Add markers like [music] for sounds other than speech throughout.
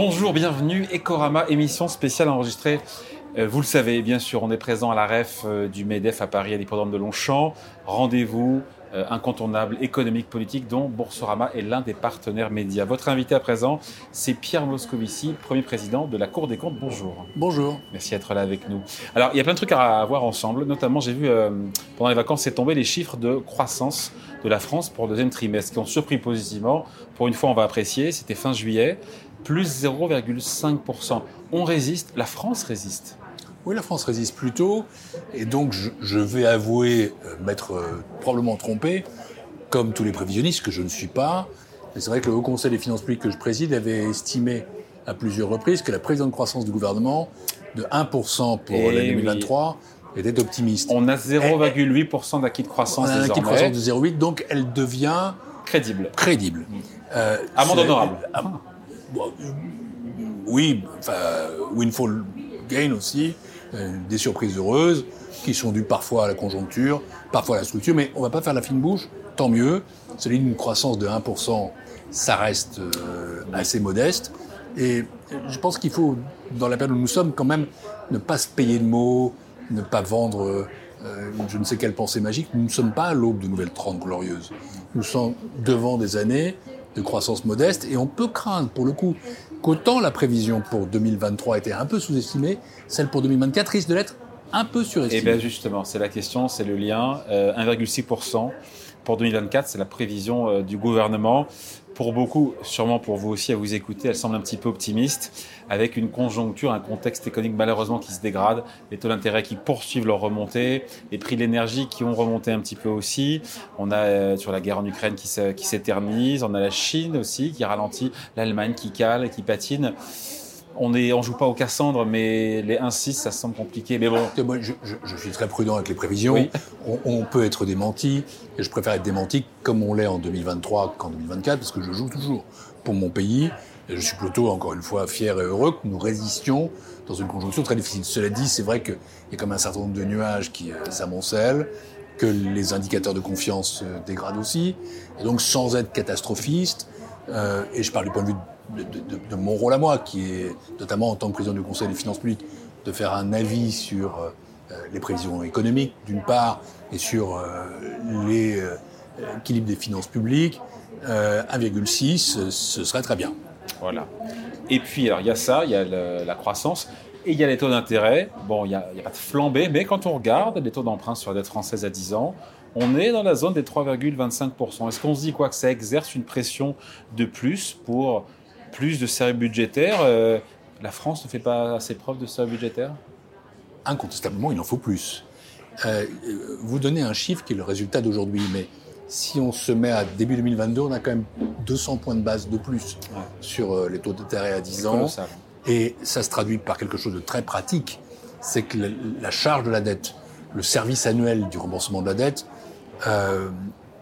Bonjour, bienvenue. Ecorama, émission spéciale enregistrée. euh, Vous le savez, bien sûr, on est présent à la REF euh, du MEDEF à Paris, à l'hippodrome de Longchamp. Rendez-vous euh, incontournable économique, politique, dont Boursorama est l'un des partenaires médias. Votre invité à présent, c'est Pierre Moscovici, premier président de la Cour des comptes. Bonjour. Bonjour. Merci d'être là avec nous. Alors, il y a plein de trucs à voir ensemble. Notamment, j'ai vu pendant les vacances, c'est tombé les chiffres de croissance de la France pour le deuxième trimestre, qui ont surpris positivement. Pour une fois, on va apprécier. C'était fin juillet, plus 0,5%. On résiste. La France résiste. Oui, la France résiste plutôt, et donc je, je vais avouer euh, m'être euh, probablement trompé, comme tous les prévisionnistes, que je ne suis pas. Mais c'est vrai que le Haut Conseil des finances publiques que je préside avait estimé à plusieurs reprises que la prévision de croissance du gouvernement de 1% pour Eh l'année oui. 2023 était optimiste. On a 0,8% d'acquis de On croissance a un acquis de croissance de 0,8, donc elle devient Crédible. crédible. Euh, Amende honorable. Ah, oui, enfin, windfall gain aussi, euh, des surprises heureuses qui sont dues parfois à la conjoncture, parfois à la structure, mais on va pas faire la fine bouche, tant mieux. Celui d'une croissance de 1%, ça reste euh, assez modeste. Et je pense qu'il faut, dans la période où nous sommes, quand même ne pas se payer de mots, ne pas vendre euh, je ne sais quelle pensée magique. Nous ne sommes pas à l'aube de nouvelles trente glorieuses. Nous sommes devant des années de croissance modeste et on peut craindre, pour le coup, qu'autant la prévision pour 2023 était un peu sous-estimée, celle pour 2024 risque de l'être un peu surestimée. bien justement, c'est la question, c'est le lien. Euh, 1,6% pour 2024, c'est la prévision euh, du gouvernement. Pour beaucoup, sûrement pour vous aussi à vous écouter, elle semble un petit peu optimiste, avec une conjoncture, un contexte économique malheureusement qui se dégrade, les taux d'intérêt qui poursuivent leur remontée, les prix de l'énergie qui ont remonté un petit peu aussi. On a euh, sur la guerre en Ukraine qui se- qui s'éternise, on a la Chine aussi qui ralentit, l'Allemagne qui cale, qui patine. On est, on joue pas au Cassandre, mais les 1,6, ça semble compliqué. Mais bon, moi, je, je- je suis très prudent avec les prévisions. Oui. On, on peut être démenti, et je préfère être démenti comme on l'est en 2023 qu'en 2024, parce que je joue toujours pour mon pays. Et je suis plutôt, encore une fois, fier et heureux que nous résistions dans une conjoncture très difficile. Cela dit, c'est vrai qu'il y a comme un certain nombre de nuages qui euh, s'amoncellent, que les indicateurs de confiance se dégradent aussi. Et donc, sans être catastrophiste, euh, et je parle du point de vue de, mon rôle à moi, qui est notamment en tant que président du Conseil des finances publiques, de faire un avis sur euh, euh, les prévisions économiques, d'une part, et sur les équilibres des finances publiques, euh, 1,6, euh, ce serait très bien. Voilà. Et puis, alors, il y a ça, il y a la croissance, et il y a les taux d'intérêt. Bon, il n'y a, a pas de flambée, mais quand on regarde les taux d'emprunt sur la dette française à 10 ans, on est dans la zone des 3,25%. Est-ce qu'on se dit quoi que ça exerce une pression de plus pour plus de sérieux budgétaire Euh, La France ne fait pas assez preuve de sérieux budgétaire Incontestablement, il en faut plus. Euh, vous donnez un chiffre qui est le résultat d'aujourd'hui, mais si on se met à début 2022, on a quand même 200 points de base de plus Ouais. sur euh, les taux d'intérêt à 10 C'est ans. Et ça se traduit par quelque chose de très pratique, c'est que la charge de la dette, le service annuel du remboursement de la dette, euh,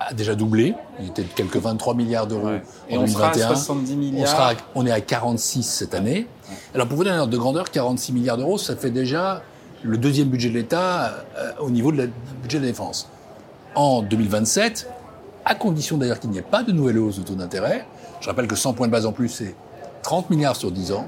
a déjà doublé. Il était de quelques 23 milliards d'euros Ouais. en Et on sera à 2021. 70 On, sera, à- on est à 46 cette année. Alors pour vous donner un ordre de grandeur, 46 milliards d'euros, ça fait déjà le deuxième budget de l'État euh, au niveau du budget de la défense. En 2027, à condition d'ailleurs qu'il n'y ait pas de nouvelle hausse de taux d'intérêt, je rappelle que 100 points de base en plus, c'est 30 milliards sur 10 ans,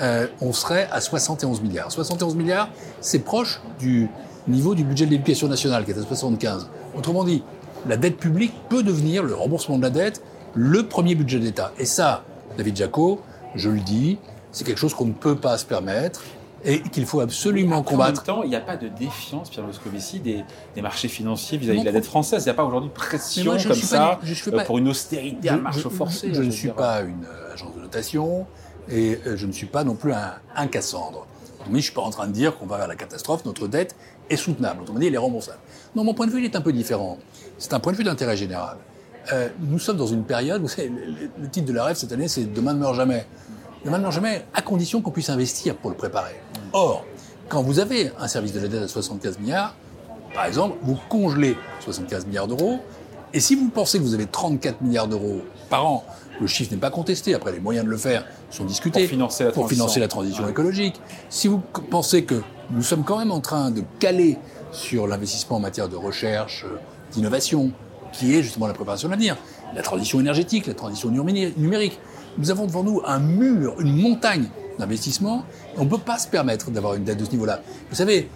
euh, on serait à 71 milliards. 71 milliards, c'est proche du niveau du budget de l'éducation nationale, qui est à 75. Autrement dit, la dette publique peut devenir, le remboursement de la dette, le premier budget d'État. Et ça, David Jaco, je le dis, c'est quelque chose qu'on ne peut pas se permettre et qu'il faut absolument Après, combattre. En même temps, il n'y a pas de défiance, Pierre Moscovici, des, des marchés financiers vis-à-vis de la dette française. Il n'y a pas aujourd'hui de pression moi, comme ça pas- je suis euh, pas- pour une austérité à marche forcée. Je, ne suis dire. pas une euh, agence de notation et euh, je ne suis pas non plus un, un Cassandre. Mais je ne suis pas en train de dire qu'on va vers la catastrophe, notre dette est soutenable. Autrement dit, elle est remboursable. Non, mon point de vue, il est un peu différent. C'est un point de vue d'intérêt général. Euh, nous sommes dans une période, vous savez, le, titre de la rêve cette année, c'est Demain ne meurt jamais. Demain ne meurt jamais, à condition qu'on puisse investir pour le préparer. Or, quand vous avez un service de la dette à 75 milliards, par exemple, vous congelez 75 milliards d'euros, et si vous pensez que vous avez 34 milliards d'euros par an, le chiffre n'est pas contesté, après les moyens de le faire sont discutés, Pour financer la pour transition. financer la transition Ouais. écologique. Si vous pensez que nous sommes quand même en train de caler sur l'investissement en matière de recherche, euh, d'innovation, qui est justement la préparation de l'avenir. La transition énergétique, la transition numérique. Nous avons devant nous un mur, une montagne d'investissement. On ne peut pas se permettre d'avoir une dette de ce niveau-là. Vous savez,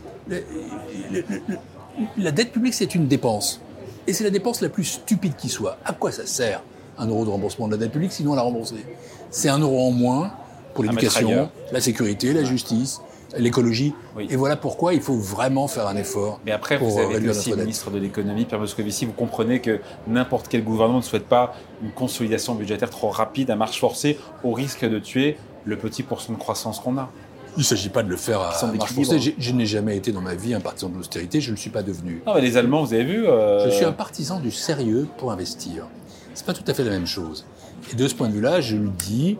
la dette publique, c'est une dépense. Et c'est la dépense la plus stupide qui soit. À quoi ça sert un euro de remboursement de la dette publique sinon à la rembourser? C'est un euro en moins pour l'éducation, la sécurité, la justice, l'écologie. Et voilà pourquoi il faut vraiment faire un effort. Mais après, vous avez aussi le ministre de l'économie, Pierre Moscovici, vous comprenez que n'importe quel gouvernement ne souhaite pas une consolidation budgétaire trop rapide à marche forcée au risque de tuer le petit pourcent de croissance qu'on a. Il ne s'agit pas de le faire à marche forcée. Je, n'ai jamais été dans ma vie un partisan de l'austérité, je ne le suis pas devenu. Non, mais les Allemands, vous avez vu euh, Je suis un partisan du sérieux pour investir. C'est pas tout à fait la même chose. Et de ce point de vue-là, je le dis,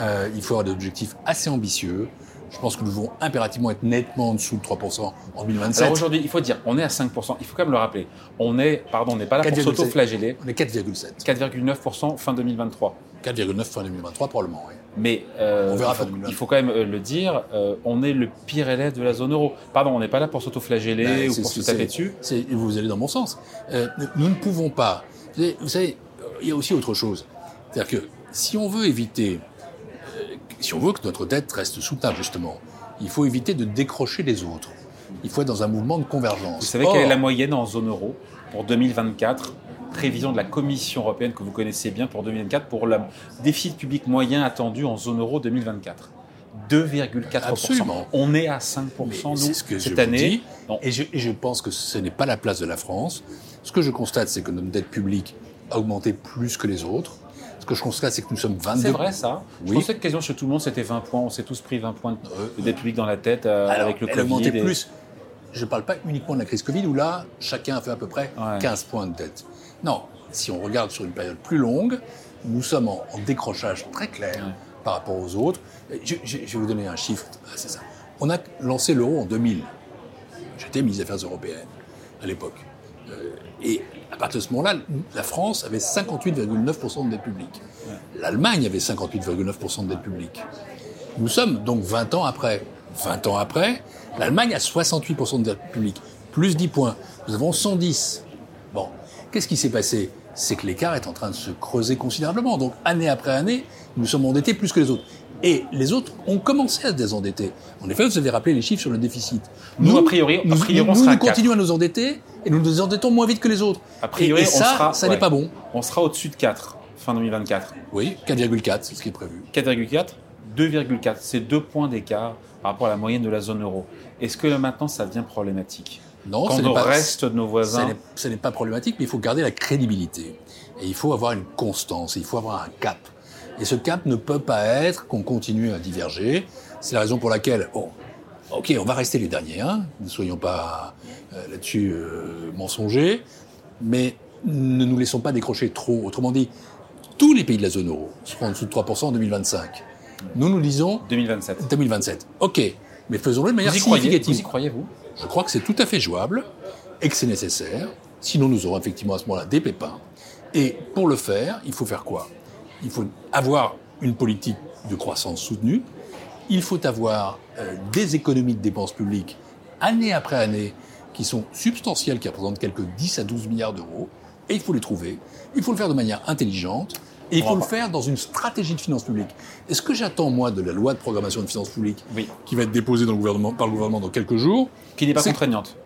euh, il faut avoir des objectifs assez ambitieux. Je pense que nous devons impérativement être nettement en dessous de 3% en 2027. Alors aujourd'hui, il faut dire, on est à 5%. Il faut quand même le rappeler. On est, pardon, on n'est pas là pour s'auto-flageller. On est 4,7. 4,9% fin 2023. 4,9 fin 2023 probablement, oui. Mais euh, on verra il, faut, quand même euh, le dire, euh, on est le pire élève de la zone euro. Pardon, on n'est pas là pour s'auto-flageller ben, ou pour se taper dessus. Vous allez dans mon sens. nous ne pouvons pas. Vous savez, il y a aussi autre chose. C'est-à-dire que si on veut éviter si on veut que notre dette reste soutenable, justement, il faut éviter de décrocher les autres. Il faut être dans un mouvement de convergence. Vous savez quelle est la moyenne en zone euro pour 2024 Prévision de la Commission européenne que vous connaissez bien pour 2024 pour le déficit public moyen attendu en zone euro 2024. 2,4%. On est à 5% nous, ce que cette année. et, je, et je pense que ce n'est pas la place de la France. Ce que je constate, c'est que notre dette publique a augmenté plus que les autres. Ce que je constate, c'est que nous sommes 22. C'est vrai ça Je pensais que quasiment chez tout le monde, c'était 20 points. On s'est tous pris 20 points de dette publique dans la tête euh, avec le elle Covid. plus. Je ne parle pas uniquement de la crise Covid, où là, chacun a fait à peu près 15 points de dette. Non, si on regarde sur une période plus longue, nous sommes en, décrochage très clair par rapport aux autres. Je, vais vous donner un chiffre, c'est ça. On a lancé l'euro en 2000. J'étais ministre des Affaires européennes à l'époque. Euh, et à partir de ce moment-là, la France avait 58,9% de dette publique. L'Allemagne avait 58,9% de dette publique. Nous sommes donc 20 ans après. 20 ans après, l'Allemagne a 68% de dette publique, plus 10 points. Nous avons 110. Bon, qu'est-ce qui s'est passé? C'est que l'écart est en train de se creuser considérablement. Donc, année après année, nous sommes endettés plus que les autres. Et les autres ont commencé à se désendetter. En effet, vous avez rappelé les chiffres sur le déficit. Nous, a priori, nous, on nous, continuons à nous endetter et nous nous désendettons moins vite que les autres. A priori, et, ça, ça n'est pas bon. On sera au-dessus de 4 fin 2024. Oui, 4,4, c'est ce qui est prévu. 4,4 2,4, c'est deux points d'écart par rapport à la moyenne de la zone euro. Est-ce que maintenant ça devient problématique Non, Quand ce pas, reste de nos voisins. Ce n'est pas problématique, mais il faut garder la crédibilité. Et il faut avoir une constance, il faut avoir un cap. Et ce cap ne peut pas être qu'on continue à diverger. C'est la raison pour laquelle, bon, ok, on va rester les derniers, hein, ne soyons pas euh, là-dessus euh, mensongers, mais ne nous laissons pas décrocher trop. Autrement dit, tous les pays de la zone euro seront en dessous de 3% en 2025. Nous, nous disons... 2027. 2027. Ok, mais faisons-le de manière significative. vous y croyez-vous? Je crois que c'est tout à fait jouable et que c'est nécessaire. Sinon, nous aurons effectivement à ce moment-là des pépins. Et pour le faire, il faut faire quoi? Il faut avoir une politique de croissance soutenue. Il faut avoir euh, des économies de dépenses publiques année après année qui sont substantielles, qui représentent quelques 10 à 12 milliards d'euros. Et il faut les trouver. Il faut le faire de manière intelligente. Et il faut le faire dans une stratégie de finances publiques. Et ce que j'attends, moi, de la loi de programmation de finances publiques, qui va être déposée dans le gouvernement, par le gouvernement dans quelques jours? Qui n'est pas contraignante.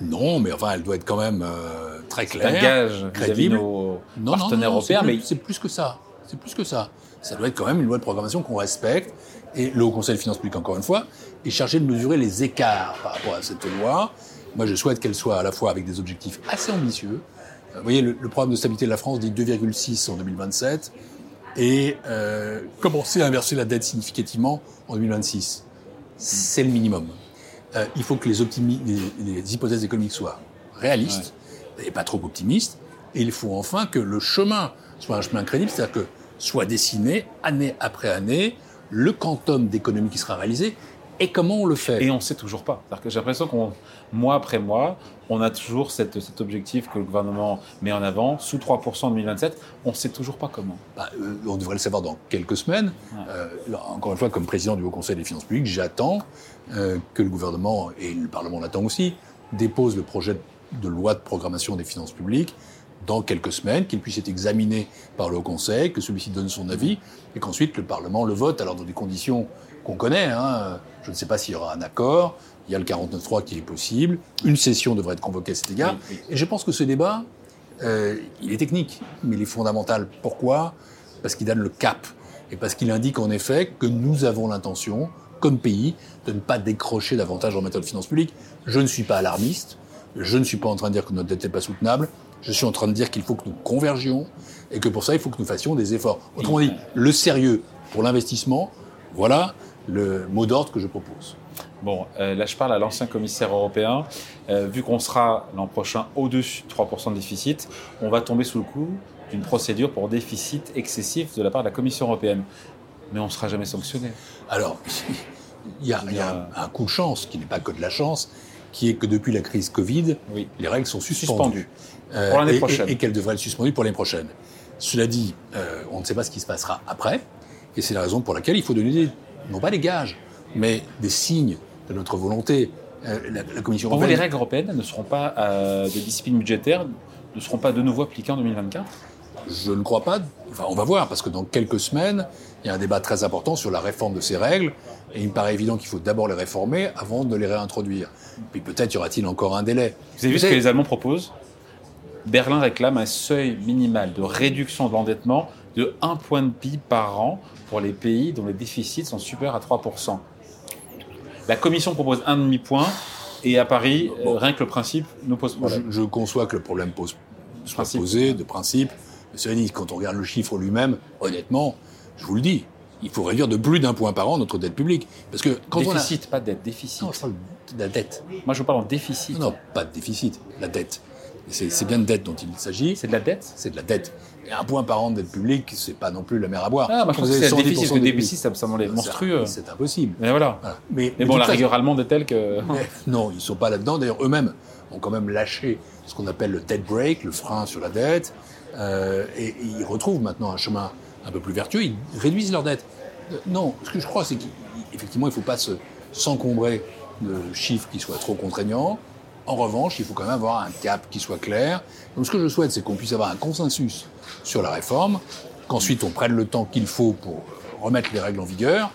Non, mais enfin, elle doit être quand même euh, très claire. Un gage crédible. nos non, partenaires européens, mais c'est plus que ça. C'est plus que ça. Ça doit être quand même une loi de programmation qu'on respecte. Et le Haut Conseil des finances publiques, encore une fois, est chargé de mesurer les écarts par rapport à cette loi. Moi, je souhaite qu'elle soit à la fois avec des objectifs assez ambitieux, vous voyez, le, programme de stabilité de la France dit 2,6 en 2027 et euh, commencer à inverser la dette significativement en 2026. C'est le minimum. Euh, il faut que les, les, hypothèses économiques soient réalistes et pas trop optimistes. Et il faut enfin que le chemin soit un chemin crédible, c'est-à-dire que soit dessiné année après année le quantum d'économie qui sera réalisé et comment on le fait? Et on ne sait toujours pas. J'ai l'impression qu'on, mois après mois, on a toujours cet objectif que le gouvernement met en avant, sous 3% en 2027. On ne sait toujours pas comment. Bah, euh, on devrait le savoir dans quelques semaines. Euh, encore une fois, comme président du Haut Conseil des finances publiques, j'attends euh, que le gouvernement, et le Parlement l'attend aussi, dépose le projet de loi de programmation des finances publiques dans quelques semaines, qu'il puisse être examiné par le Haut Conseil, que celui-ci donne son avis, et qu'ensuite le Parlement le vote, alors dans des conditions qu'on connaît. Hein. Je ne sais pas s'il y aura un accord, il y a le 49.3 qui est possible, une session devrait être convoquée à cet égard, et je pense que ce débat, euh, il est technique, mais il est fondamental. Pourquoi? Parce qu'il donne le cap, et parce qu'il indique en effet que nous avons l'intention, comme pays, de ne pas décrocher davantage en matière de finances publiques. Je ne suis pas alarmiste, je ne suis pas en train de dire que notre dette n'est pas soutenable, je suis en train de dire qu'il faut que nous convergions et que pour ça, il faut que nous fassions des efforts. Autrement dit, le sérieux pour l'investissement, voilà le mot d'ordre que je propose. Bon, euh, là je parle à l'ancien commissaire européen. Euh, vu qu'on sera l'an prochain au-dessus de 3% de déficit, on va tomber sous le coup d'une procédure pour déficit excessif de la part de la Commission européenne. Mais on ne sera jamais sanctionné. Alors, [laughs] il y a, un, coup de chance, qui n'est pas que de la chance, qui est que depuis la crise Covid, les règles sont suspendues. Euh, pour l'année prochaine. Et, qu'elles devraient être suspendues pour l'année prochaine. Cela dit, on ne sait pas ce qui se passera après, et c'est la raison pour laquelle il faut donner, non pas des gages, mais des signes de notre volonté. Euh, la, Commission européenne. les règles européennes ne seront pas de discipline budgétaire, ne seront pas de nouveau appliquées en 2024 Je ne crois pas. Enfin, on va voir, parce que dans quelques semaines, il y a un débat très important sur la réforme de ces règles, et il me paraît évident qu'il faut d'abord les réformer avant de les réintroduire. Puis peut-être y aura-t-il encore un délai. Vous avez vu ce que les Allemands proposent? Berlin réclame un seuil minimal de réduction de l'endettement de 1 point de PIB par an pour les pays dont les déficits sont supérieurs à 3%. La Commission propose un demi-point et à Paris, euh, rien que le principe nous pose problème. Je, conçois que le problème pose, soit posé de principe. Mais cela dit, quand on regarde le chiffre lui-même, honnêtement, je vous le dis, il faut réduire de plus d'un point par an notre dette publique. Parce que quand déficit, on a... pas de dette, déficit. Non, je parle de la dette. Moi, je parle en déficit. Non, pas de déficit, la dette. C'est bien de dette dont il s'agit. C'est de la dette C'est de la dette. Et un point par an de dette publique, c'est pas non plus la mer à boire. Ah, moi je pense que c'est le déficit, le déficit, ça, m'enlève monstrueux. C'est impossible. Mais voilà. Mais, bon, la rigueur allemande est telle que. non, ils sont pas là-dedans. D'ailleurs, eux-mêmes ont quand même lâché ce qu'on appelle le debt break, le frein sur la dette. Euh, et, ils retrouvent maintenant un chemin un peu plus vertueux. Ils réduisent leur dette. Euh, non, ce que je crois, c'est qu'effectivement, il ne faut pas s'encombrer de chiffres qui soient trop contraignants. En revanche, il faut quand même avoir un cap qui soit clair. Donc ce que je souhaite, c'est qu'on puisse avoir un consensus sur la réforme, qu'ensuite on prenne le temps qu'il faut pour remettre les règles en vigueur,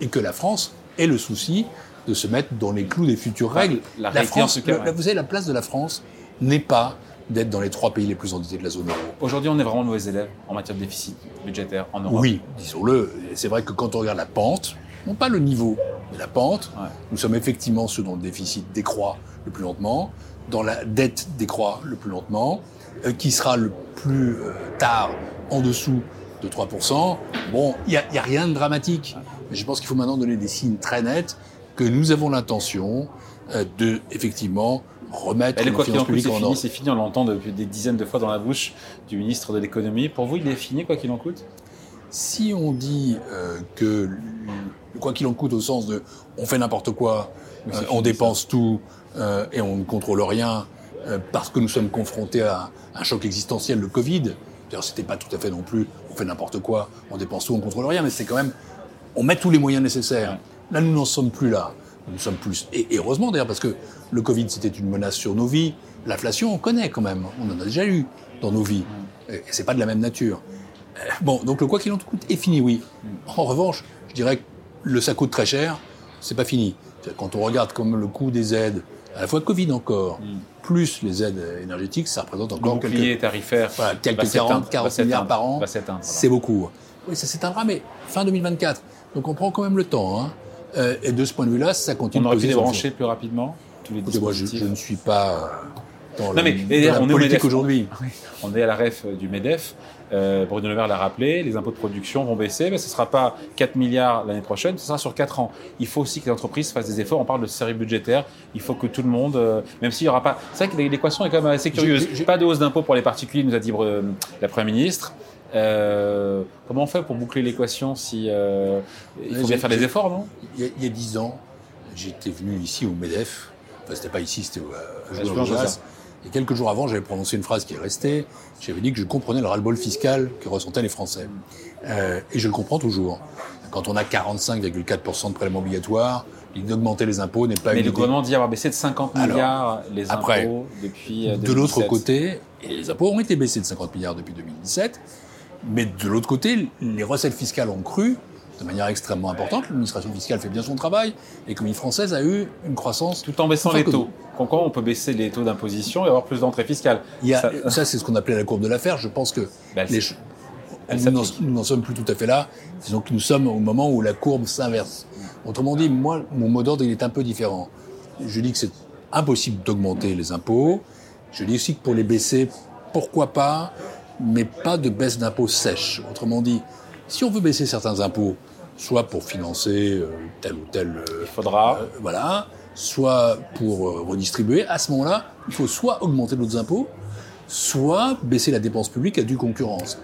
et que la France ait le souci de se mettre dans les clous des futures règles. La, France, vous savez, la place de la France n'est pas d'être dans les trois pays les plus endettés de la zone euro. Aujourd'hui, on est vraiment mauvais élèves en matière de déficit budgétaire en Europe. Oui, disons-le. C'est vrai que quand on regarde la pente, non pas le niveau, mais la pente, nous sommes effectivement ceux dont le déficit décroît le plus lentement, dans la dette décroît le plus lentement, euh, qui sera le plus euh, tard en dessous de 3%. Bon, il n'y a, a, rien de dramatique, mais je pense qu'il faut maintenant donner des signes très nets que nous avons l'intention euh, de, effectivement, remettre les finances publiques en ordre. C'est fini, on l'entend depuis des dizaines de fois dans la bouche du ministre de l'économie. Pour vous, il est fini, quoi qu'il en coûte? Si on dit que quoi qu'il en coûte au sens de on fait n'importe quoi, on dépense tout, euh, et on ne contrôle rien euh, parce que nous sommes confrontés à un choc existentiel, le Covid. D'ailleurs, c'était pas tout à fait non plus, on fait n'importe quoi, on dépense tout, on contrôle rien, mais c'est quand même, on met tous les moyens nécessaires. Là, nous n'en sommes plus là. Nous sommes plus, et, heureusement d'ailleurs, parce que le Covid, c'était une menace sur nos vies. L'inflation, on connaît quand même. On en a déjà eu dans nos vies. Et c'est pas de la même nature. Bon, donc le quoi qu'il en coûte est fini, oui. En revanche, je dirais que le ça coûte très cher, c'est pas fini. Quand on regarde comme le coût des aides, à la fois Covid encore, mm. plus les aides énergétiques, ça représente encore le quelques, tarifaire, voilà, quelques 40, 40 milliards par an. C'est beaucoup. Oui, ça s'éteindra, mais fin 2024. Donc on prend quand même le temps. Hein. Euh, et de ce point de vue-là, ça continue. On aurait pu débrancher plus rapidement tous les dispositifs. Moi, je, ne suis pas dans la, mais, on politique aujourd'hui. On est à la ref du MEDEF. Euh, Bruno Le Maire l'a rappelé, les impôts de production vont baisser, mais ce ne sera pas 4 milliards l'année prochaine, ce sera sur 4 ans. Il faut aussi que les entreprises fassent des efforts. On parle de série budgétaire. Il faut que tout le monde, euh, même s'il n'y aura pas. C'est vrai que l'équation est quand même assez curieuse. Pas de hausse d'impôts pour les particuliers, nous a dit euh, la Première ministre. Euh, comment on fait pour boucler l'équation si euh, il faut bien faire des efforts, non? Il y, a, 10 ans, j'étais venu ici au Medef. Enfin, c'était pas ici, c'était à, à, et quelques jours avant, j'avais prononcé une phrase qui est restée. J'avais dit que je comprenais le ras-le-bol fiscal que ressentaient les Français. Euh, et je le comprends toujours. Quand on a 45,4% de prélèvements obligatoires, d'augmenter les impôts n'est pas Mais une le gouvernement dit avoir baissé de 50 milliards les impôts depuis. Euh, de l'autre côté, les impôts ont été baissés de 50 milliards depuis 2017. Mais de l'autre côté, les recettes fiscales ont cru de manière extrêmement importante. L'administration fiscale fait bien son travail. L'économie française a eu une croissance. Tout en baissant les taux. Comment on peut baisser les taux d'imposition et avoir plus d'entrées fiscales Ça, [laughs] ça c'est ce qu'on appelait la courbe de l'affaire. Je pense que ben, les, nous n'en sommes plus tout à fait là. Disons que nous sommes au moment où la courbe s'inverse. Autrement dit, moi, mon mot d'ordre, il est un peu différent. Je dis que c'est impossible d'augmenter les impôts. Je dis aussi que pour les baisser, pourquoi pas, mais pas de baisse d'impôts sèche. Autrement dit, si on veut baisser certains impôts, soit pour financer euh, tel ou tel... Euh, il faudra. Euh, voilà. Soit pour redistribuer. À ce moment-là, il faut soit augmenter d'autres impôts, soit baisser la dépense publique à due concurrence.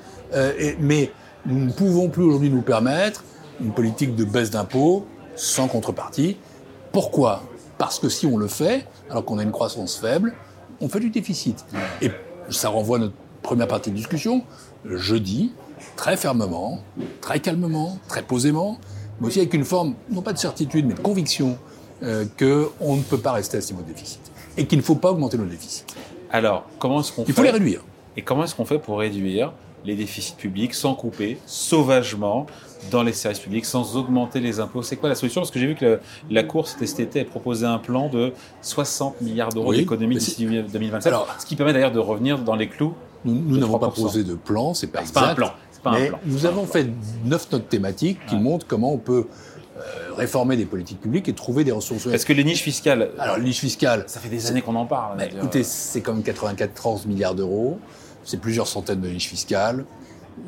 mais nous ne pouvons plus aujourd'hui nous permettre une politique de baisse d'impôts sans contrepartie. Pourquoi? Parce que si on le fait, alors qu'on a une croissance faible, on fait du déficit. Et ça renvoie à notre première partie de discussion. Je dis très fermement, très calmement, très posément, mais aussi avec une forme, non pas de certitude, mais de conviction, euh, qu'on ne peut pas rester à ce niveau de déficit. Et qu'il ne faut pas augmenter nos déficits. Alors, comment est-ce qu'on Il faut les réduire. Et comment est-ce qu'on fait pour réduire les déficits publics sans couper sauvagement dans les services publics, sans augmenter les impôts? C'est quoi la solution? Parce que j'ai vu que la Cour cet été a proposé un plan de 60 milliards d'euros d'économie d'ici 2027, Alors, ce qui permet d'ailleurs de revenir dans les clous. Nous n'avons pas proposé de plan, c'est pas exact. Pas un plan. Pas mais un plan. nous avons fait neuf notes thématiques qui montrent comment on peut euh, réformer des politiques publiques et trouver des ressources. Est-ce que les niches fiscales Alors les niches fiscales. Ça fait des années qu'on en parle. écoutez, c'est comme 94 milliards d'euros. C'est plusieurs centaines de niches fiscales.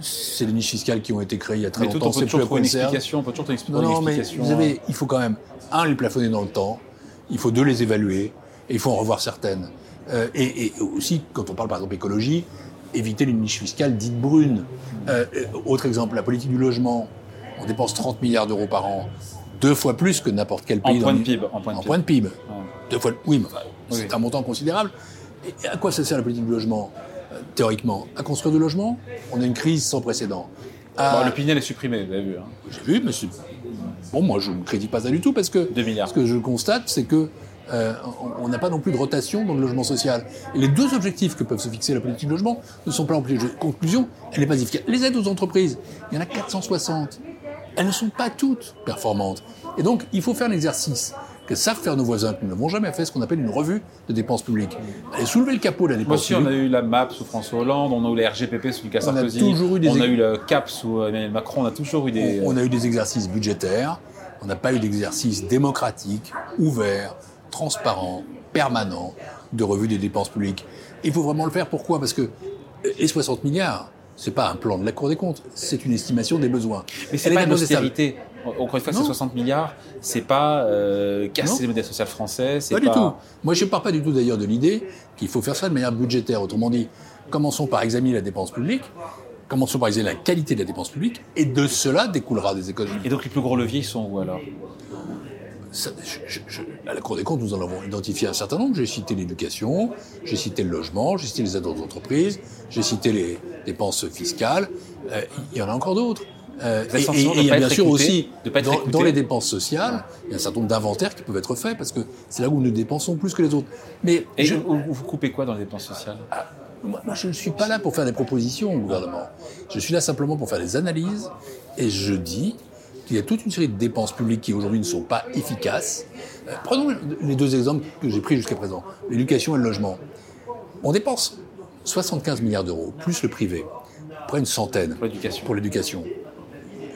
C'est des niches fiscales qui ont été créées il y a très mais longtemps. on peut toujours trouver une explication. On peut toujours non, non, mais vous il faut quand même un les plafonner dans le temps. Il faut deux les évaluer et il faut en revoir certaines. Euh, et, et, aussi, quand on parle par exemple écologie, éviter les niches fiscales dites brunes. Euh, autre exemple, la politique du logement. On dépense 30 milliards d'euros par an, deux fois plus que n'importe quel pays. En point de PIB. En point de, PIB. Deux fois. Oui, mais c'est un montant considérable. Et à quoi ça sert la politique du logement euh, Théoriquement, à construire du logement? On a une crise sans précédent. le Pinel est supprimé, vous avez vu. Hein. J'ai vu, mais bon, moi je ne crédite pas ça du tout parce que milliards. ce que je constate, c'est que euh, on n'a pas non plus de rotation dans le logement social. Et les deux objectifs que peuvent se fixer la politique de logement ne sont pas remplis. Conclusion, elle n'est pas efficace. Les aides aux entreprises, il y en a 460. Elles ne sont pas toutes performantes. Et donc, il faut faire l'exercice que savent faire nos voisins, que nous n'avons jamais fait, ce qu'on appelle une revue de dépenses publiques. Et soulever le capot de la dépense publique. Moi aussi, on a eu la MAP sous François Hollande, on a eu la RGPP sous Lucas Sarkozy, on a, toujours eu des on a eu le CAP sous Emmanuel Macron, on a toujours eu des... On, on a eu des exercices budgétaires, on n'a pas eu d'exercice démocratique, ouvert, transparent, permanent de revue des dépenses publiques. Il faut vraiment le faire. Pourquoi? Parce que et 60 milliards, c'est pas un plan de la Cour des comptes, c'est une estimation des besoins. Mais c'est pas une austérité. Encore une fois, c'est 60 milliards, c'est pas euh, casser le modèle social français. Pas, pas du tout. Moi, je ne pars pas du tout d'ailleurs de l'idée qu'il faut faire ça de manière budgétaire. Autrement dit, commençons par examiner la dépense publique, commençons par examiner la qualité de la dépense publique, et de cela découlera des économies. Et donc les plus gros leviers sont où alors? À la Cour des comptes, nous en avons identifié un certain nombre. J'ai cité l'éducation, j'ai cité le logement, j'ai cité les aides aux entreprises, j'ai cité les dépenses fiscales. Euh, il y en a encore d'autres. Euh, et, il y a bien sûr aussi, dans, les dépenses sociales, il y a un certain nombre d'inventaires qui peuvent être faits parce que c'est là où nous dépensons plus que les autres. Mais et vous coupez quoi dans les dépenses sociales? Ah, moi, je ne suis pas là pour faire des propositions au gouvernement. Je suis là simplement pour faire des analyses et je dis qu'il y a toute une série de dépenses publiques qui aujourd'hui ne sont pas efficaces. Euh, prenons les deux exemples que j'ai pris jusqu'à présent, l'éducation et le logement. On dépense 75 milliards d'euros, plus le privé, près une centaine pour l'éducation.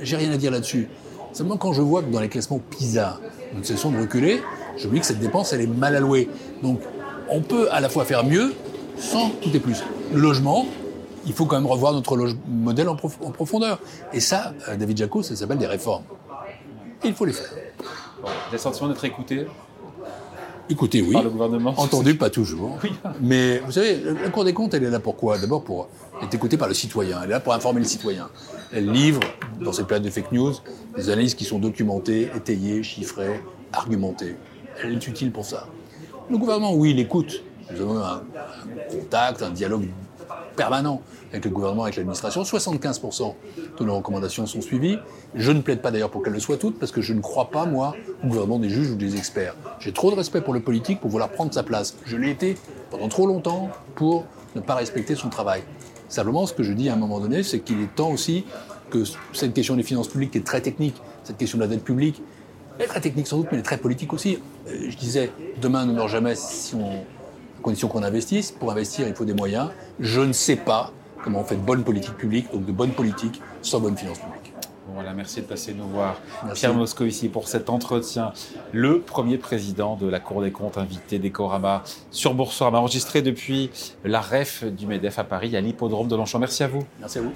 J'ai rien à dire là-dessus. Simplement quand je vois que dans les classements PISA, nous ne cessons de reculer, je me dis que cette dépense, elle est mal allouée. Donc on peut à la fois faire mieux sans tout et plus. Le logement, il faut quand même revoir notre modèle en, profondeur. Et ça, euh, David Jaco, ça s'appelle des réformes. Et il faut les faire. Bon, vous avez le sentiment d'être écouté Écoutez, oui. Par le gouvernement Entendu, pas toujours. Oui. Mais vous savez, la Cour des comptes, elle est là pour quoi? D'abord pour être écoutée par le citoyen. Elle est là pour informer le citoyen. Elle livre, dans cette période de fake news, des analyses qui sont documentées, étayées, chiffrées, argumentées. Elle est utile pour ça. Le gouvernement, oui, il écoute. Nous avons un contact, un dialogue permanent avec le gouvernement, avec l'administration. 75% de nos recommandations sont suivies. Je ne plaide pas d'ailleurs pour qu'elles le soient toutes, parce que je ne crois pas, moi, au gouvernement des juges ou des experts. J'ai trop de respect pour le politique pour vouloir prendre sa place. Je l'ai été pendant trop longtemps pour ne pas respecter son travail. Simplement, ce que je dis à un moment donné, c'est qu'il est temps aussi que cette question des finances publiques, qui est très technique, cette question de la dette publique, elle est très technique sans doute, mais elle est très politique aussi. Euh, je disais, demain ne meurt jamais si on, à condition qu'on investisse. Pour investir, il faut des moyens. Je ne sais pas comment on fait de bonnes politiques publiques, donc de bonnes politiques sans bonnes finances publiques. Voilà, merci de passer nous voir. Pierre Moscovici pour cet entretien. Le premier président de la Cour des comptes invité d'Ecorama sur Boursorama, enregistré depuis la REF du MEDEF à Paris, à l'hippodrome de Longchamp. Merci à vous. Merci à vous.